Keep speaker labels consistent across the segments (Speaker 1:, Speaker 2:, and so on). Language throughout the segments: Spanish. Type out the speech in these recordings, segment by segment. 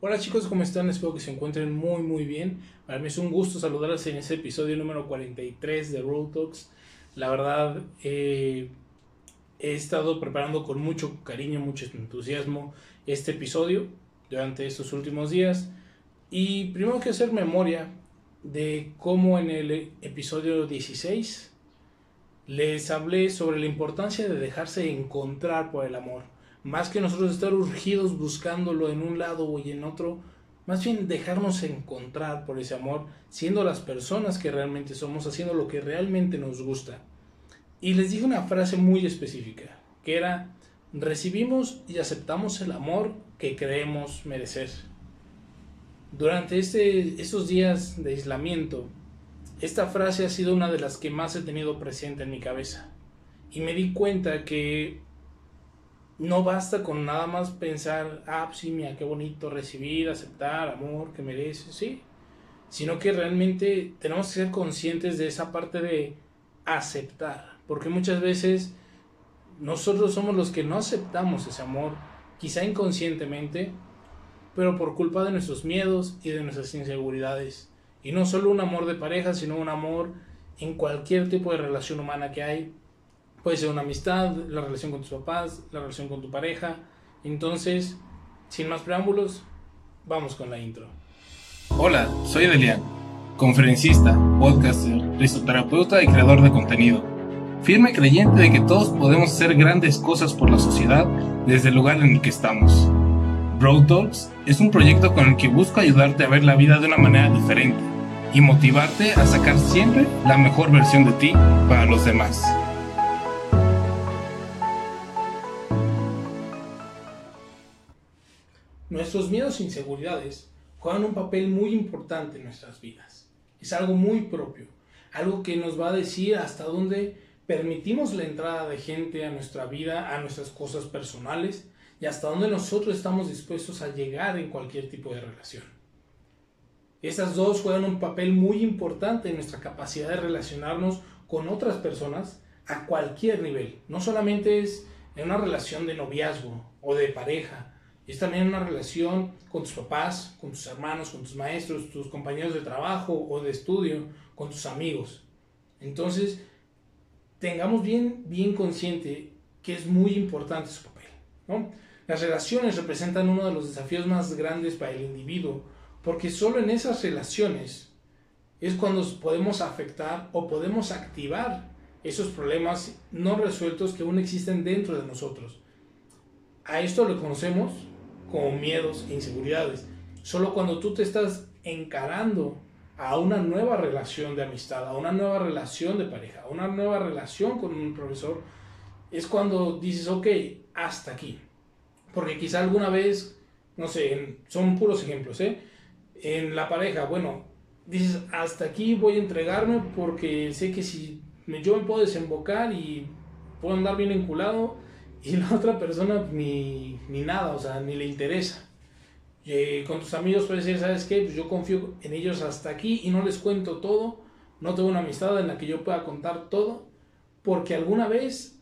Speaker 1: Hola chicos, ¿cómo están? Espero que se encuentren muy muy bien. Para mí es un gusto saludarles en este episodio número 43 de Road Talks. La verdad, eh, he estado preparando con mucho cariño, mucho entusiasmo este episodio durante estos últimos días. Y primero que hacer memoria de cómo en el episodio 16 les hablé sobre la importancia de dejarse encontrar por el amor. Más que nosotros estar urgidos buscándolo en un lado y en otro, más bien dejarnos encontrar por ese amor, siendo las personas que realmente somos, haciendo lo que realmente nos gusta. Y les dije una frase muy específica, que era, recibimos y aceptamos el amor que creemos merecer. Durante este, estos días de aislamiento, esta frase ha sido una de las que más he tenido presente en mi cabeza. Y me di cuenta que no basta con nada más pensar, ah, pues sí, mira, qué bonito recibir, aceptar, amor que merece, sí. Sino que realmente tenemos que ser conscientes de esa parte de aceptar. Porque muchas veces nosotros somos los que no aceptamos ese amor, quizá inconscientemente, pero por culpa de nuestros miedos y de nuestras inseguridades. Y no solo un amor de pareja, sino un amor en cualquier tipo de relación humana que hay. Puede ser una amistad, la relación con tus papás, la relación con tu pareja. Entonces, sin más preámbulos, vamos con la intro.
Speaker 2: Hola, soy Delian, conferencista, podcaster, risoterapeuta y creador de contenido. Firme creyente de que todos podemos hacer grandes cosas por la sociedad desde el lugar en el que estamos. Road Talks es un proyecto con el que busco ayudarte a ver la vida de una manera diferente y motivarte a sacar siempre la mejor versión de ti para los demás.
Speaker 1: Nuestros miedos e inseguridades juegan un papel muy importante en nuestras vidas. Es algo muy propio, algo que nos va a decir hasta dónde permitimos la entrada de gente a nuestra vida, a nuestras cosas personales y hasta dónde nosotros estamos dispuestos a llegar en cualquier tipo de relación. Estas dos juegan un papel muy importante en nuestra capacidad de relacionarnos con otras personas a cualquier nivel. No solamente es en una relación de noviazgo o de pareja, es también una relación con tus papás, con tus hermanos, con tus maestros, tus compañeros de trabajo o de estudio, con tus amigos. Entonces, tengamos bien, bien consciente que es muy importante su papel. ¿no? Las relaciones representan uno de los desafíos más grandes para el individuo, porque solo en esas relaciones es cuando podemos afectar o podemos activar esos problemas no resueltos que aún existen dentro de nosotros. A esto lo conocemos como miedos e inseguridades. Solo cuando tú te estás encarando a una nueva relación de amistad, a una nueva relación de pareja, a una nueva relación con un profesor, es cuando dices, ok, hasta aquí. Porque quizá alguna vez, no sé, son puros ejemplos, ¿eh? En la pareja, bueno, dices, hasta aquí voy a entregarme porque sé que si yo me puedo desembocar y puedo andar bien enculado y la otra persona ni, ni nada, o sea, ni le interesa. Eh, con tus amigos puedes decir, ¿sabes qué? Pues yo confío en ellos hasta aquí y no les cuento todo, no tengo una amistad en la que yo pueda contar todo, porque alguna vez,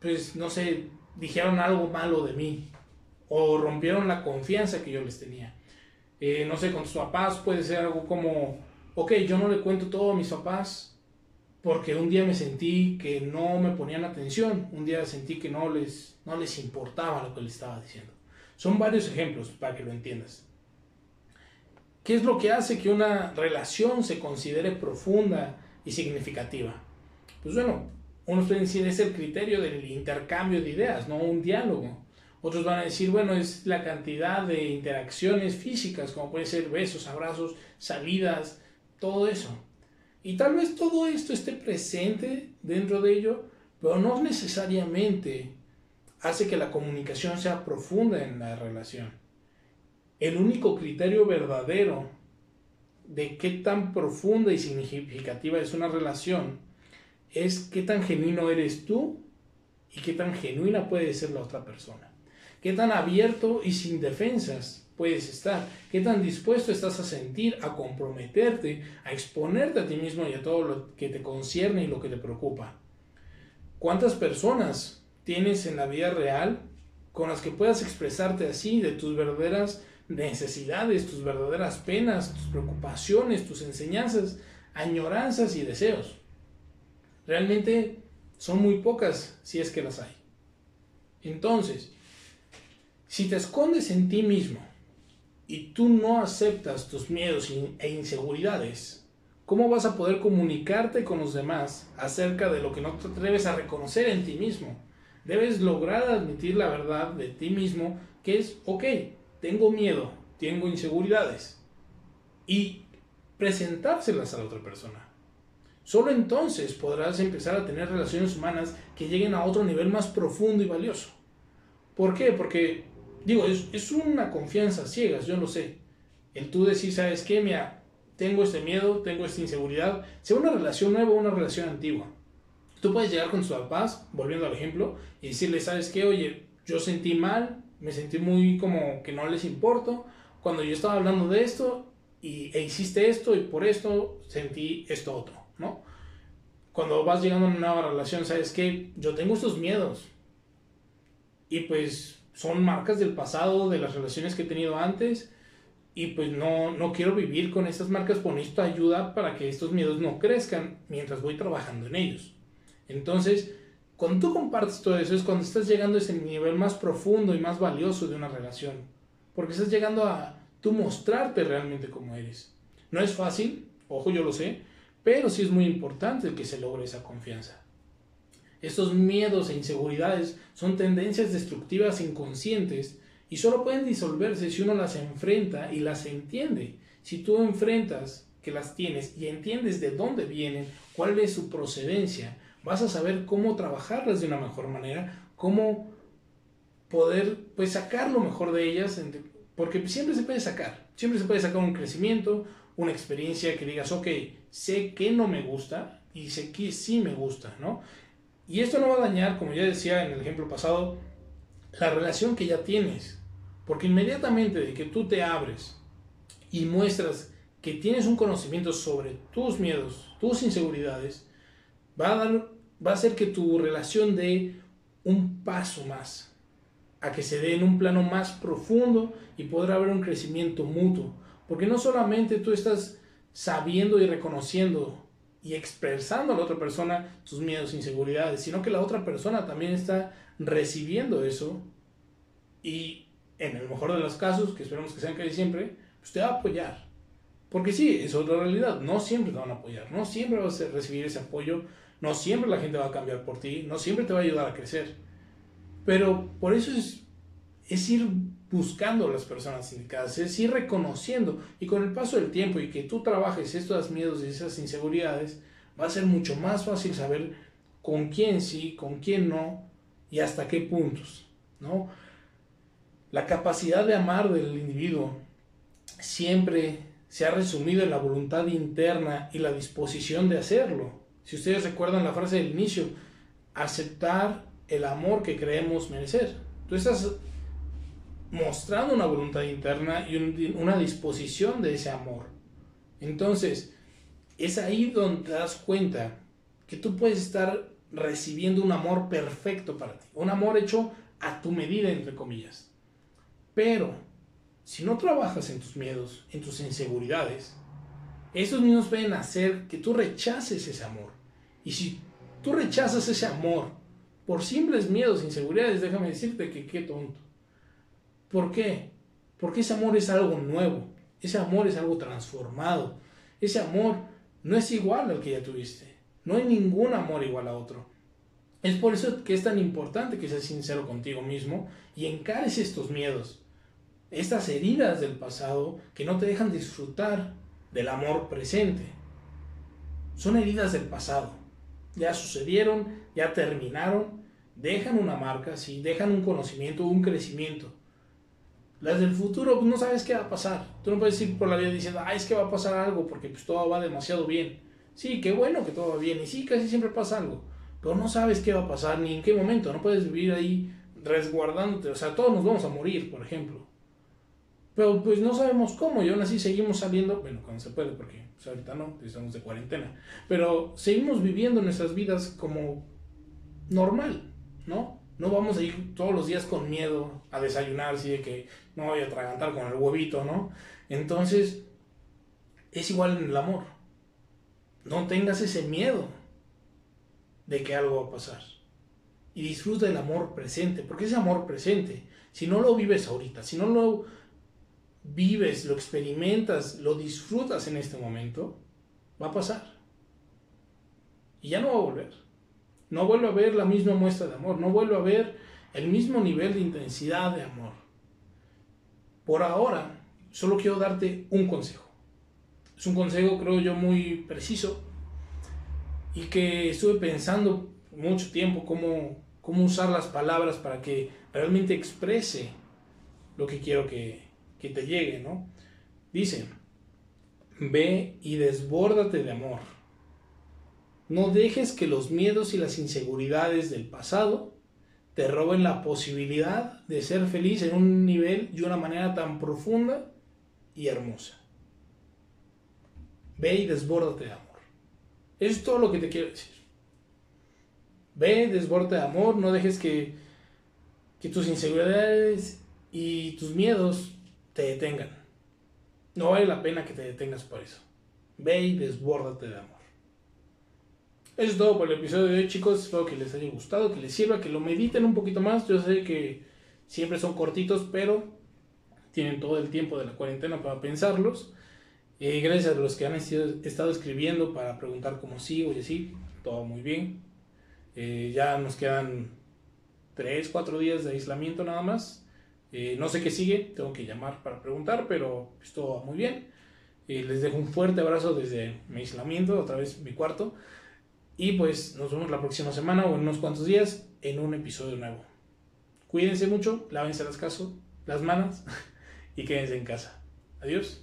Speaker 1: pues no sé, dijeron algo malo de mí o rompieron la confianza que yo les tenía. Eh, no sé, con tus papás puede ser algo como, ok, yo no le cuento todo a mis papás porque un día me sentí que no me ponían atención, un día sentí que no les, no les importaba lo que les estaba diciendo. Son varios ejemplos para que lo entiendas. ¿Qué es lo que hace que una relación se considere profunda y significativa? Pues bueno, unos pueden decir es el criterio del intercambio de ideas, no un diálogo. Otros van a decir, bueno, es la cantidad de interacciones físicas, como pueden ser besos, abrazos, salidas, todo eso. Y tal vez todo esto esté presente dentro de ello, pero no necesariamente hace que la comunicación sea profunda en la relación. El único criterio verdadero de qué tan profunda y significativa es una relación es qué tan genuino eres tú y qué tan genuina puede ser la otra persona. Qué tan abierto y sin defensas puedes estar. Qué tan dispuesto estás a sentir, a comprometerte, a exponerte a ti mismo y a todo lo que te concierne y lo que te preocupa. ¿Cuántas personas tienes en la vida real con las que puedas expresarte así de tus verdaderas necesidades, tus verdaderas penas, tus preocupaciones, tus enseñanzas, añoranzas y deseos. Realmente son muy pocas si es que las hay. Entonces, si te escondes en ti mismo y tú no aceptas tus miedos e inseguridades, ¿cómo vas a poder comunicarte con los demás acerca de lo que no te atreves a reconocer en ti mismo? Debes lograr admitir la verdad de ti mismo, que es, ok, tengo miedo, tengo inseguridades, y presentárselas a la otra persona. Solo entonces podrás empezar a tener relaciones humanas que lleguen a otro nivel más profundo y valioso. ¿Por qué? Porque, digo, es, una confianza ciegas, yo lo sé. El tú decir, ¿sabes qué? Mira, tengo este miedo, tengo esta inseguridad, sea una relación nueva o una relación antigua. Tú puedes llegar con tus papás, volviendo al ejemplo, y decirle, ¿sabes qué? Oye, yo sentí mal, me sentí muy como que no les importo. Cuando yo estaba hablando de esto, y, e hiciste esto, y por esto sentí esto otro, ¿no? Cuando vas llegando a una nueva relación, ¿sabes qué? Yo tengo estos miedos. Y pues son marcas del pasado, de las relaciones que he tenido antes. Y pues no, no quiero vivir con estas marcas, con esto ayuda para que estos miedos no crezcan mientras voy trabajando en ellos. Entonces, cuando tú compartes todo eso es cuando estás llegando a ese nivel más profundo y más valioso de una relación. Porque estás llegando a tú mostrarte realmente como eres. No es fácil, ojo, yo lo sé, pero sí es muy importante que se logre esa confianza. Estos miedos e inseguridades son tendencias destructivas inconscientes y solo pueden disolverse si uno las enfrenta y las entiende. Si tú enfrentas que las tienes y entiendes de dónde vienen, cuál es su procedencia, vas a saber cómo trabajarlas de una mejor manera, cómo poder pues sacar lo mejor de ellas, porque siempre se puede sacar, siempre se puede sacar un crecimiento, una experiencia que digas, ok, sé que no me gusta y sé que sí me gusta, ¿no? Y esto no va a dañar, como ya decía en el ejemplo pasado, la relación que ya tienes, porque inmediatamente de que tú te abres y muestras que tienes un conocimiento sobre tus miedos, tus inseguridades, va a, dar, va a hacer que tu relación dé un paso más, a que se dé en un plano más profundo y podrá haber un crecimiento mutuo. Porque no solamente tú estás sabiendo y reconociendo y expresando a la otra persona sus miedos inseguridades, sino que la otra persona también está recibiendo eso. Y en el mejor de los casos, que esperemos que sean casi siempre, pues te va a apoyar. Porque sí, es otra realidad, no siempre te van a apoyar, no siempre vas a recibir ese apoyo. No siempre la gente va a cambiar por ti, no siempre te va a ayudar a crecer. Pero por eso es, es ir buscando las personas indicadas, es ir reconociendo y con el paso del tiempo y que tú trabajes estos miedos y esas inseguridades, va a ser mucho más fácil saber con quién sí, con quién no y hasta qué puntos, ¿no? La capacidad de amar del individuo siempre se ha resumido en la voluntad interna y la disposición de hacerlo. Si ustedes recuerdan la frase del inicio, aceptar el amor que creemos merecer. Tú estás mostrando una voluntad interna y una disposición de ese amor. Entonces, es ahí donde te das cuenta que tú puedes estar recibiendo un amor perfecto para ti, un amor hecho a tu medida, entre comillas. Pero, si no trabajas en tus miedos, en tus inseguridades, esos mismos pueden hacer que tú rechaces ese amor. Y si tú rechazas ese amor por simples miedos, inseguridades, déjame decirte que qué tonto. ¿Por qué? Porque ese amor es algo nuevo, ese amor es algo transformado, ese amor no es igual al que ya tuviste, no hay ningún amor igual a otro. Es por eso que es tan importante que seas sincero contigo mismo y encares estos miedos, estas heridas del pasado que no te dejan disfrutar del amor presente. Son heridas del pasado. Ya sucedieron, ya terminaron, dejan una marca, sí, dejan un conocimiento, un crecimiento. Las del futuro, pues no sabes qué va a pasar. Tú no puedes ir por la vida diciendo, ah, es que va a pasar algo porque pues todo va demasiado bien. Sí, qué bueno que todo va bien y sí, casi siempre pasa algo. Pero no sabes qué va a pasar ni en qué momento. No puedes vivir ahí resguardándote. O sea, todos nos vamos a morir, por ejemplo. Pero pues no sabemos cómo y aún así seguimos saliendo, bueno, cuando se puede, porque pues, ahorita no, estamos de cuarentena, pero seguimos viviendo nuestras vidas como normal, ¿no? No vamos a ir todos los días con miedo a desayunar, así de que no voy a atragantar con el huevito, ¿no? Entonces, es igual en el amor. No tengas ese miedo de que algo va a pasar. Y disfruta del amor presente, porque ese amor presente, si no lo vives ahorita, si no lo vives, lo experimentas, lo disfrutas en este momento, va a pasar. Y ya no va a volver. No vuelve a ver la misma muestra de amor, no vuelve a ver el mismo nivel de intensidad de amor. Por ahora, solo quiero darte un consejo. Es un consejo, creo yo, muy preciso y que estuve pensando mucho tiempo cómo, cómo usar las palabras para que realmente exprese lo que quiero que, que te llegue, ¿no? Dice, ve y desbórdate de amor. No dejes que los miedos y las inseguridades del pasado te roben la posibilidad de ser feliz en un nivel y una manera tan profunda y hermosa. Ve y desbórdate de amor. Es todo lo que te quiero decir. Ve, desbórdate de amor, no dejes que, que tus inseguridades y tus miedos te detengan. No vale la pena que te detengas por eso. Ve y desbórdate de amor. Eso es todo por el episodio de hoy, chicos. Espero que les haya gustado, que les sirva, que lo mediten un poquito más. Yo sé que siempre son cortitos, pero tienen todo el tiempo de la cuarentena para pensarlos. Eh, gracias a los que han estado escribiendo para preguntar cómo sigo y así. Todo muy bien. Eh, ya nos quedan 3, 4 días de aislamiento nada más. Eh, no sé qué sigue, tengo que llamar para preguntar, pero todo va muy bien. les dejo un fuerte abrazo desde mi aislamiento, otra vez mi cuarto. Y pues nos vemos la próxima semana o en unos cuantos días en un episodio nuevo. Cuídense mucho, lávense las, caso, las manos y quédense en casa. Adiós.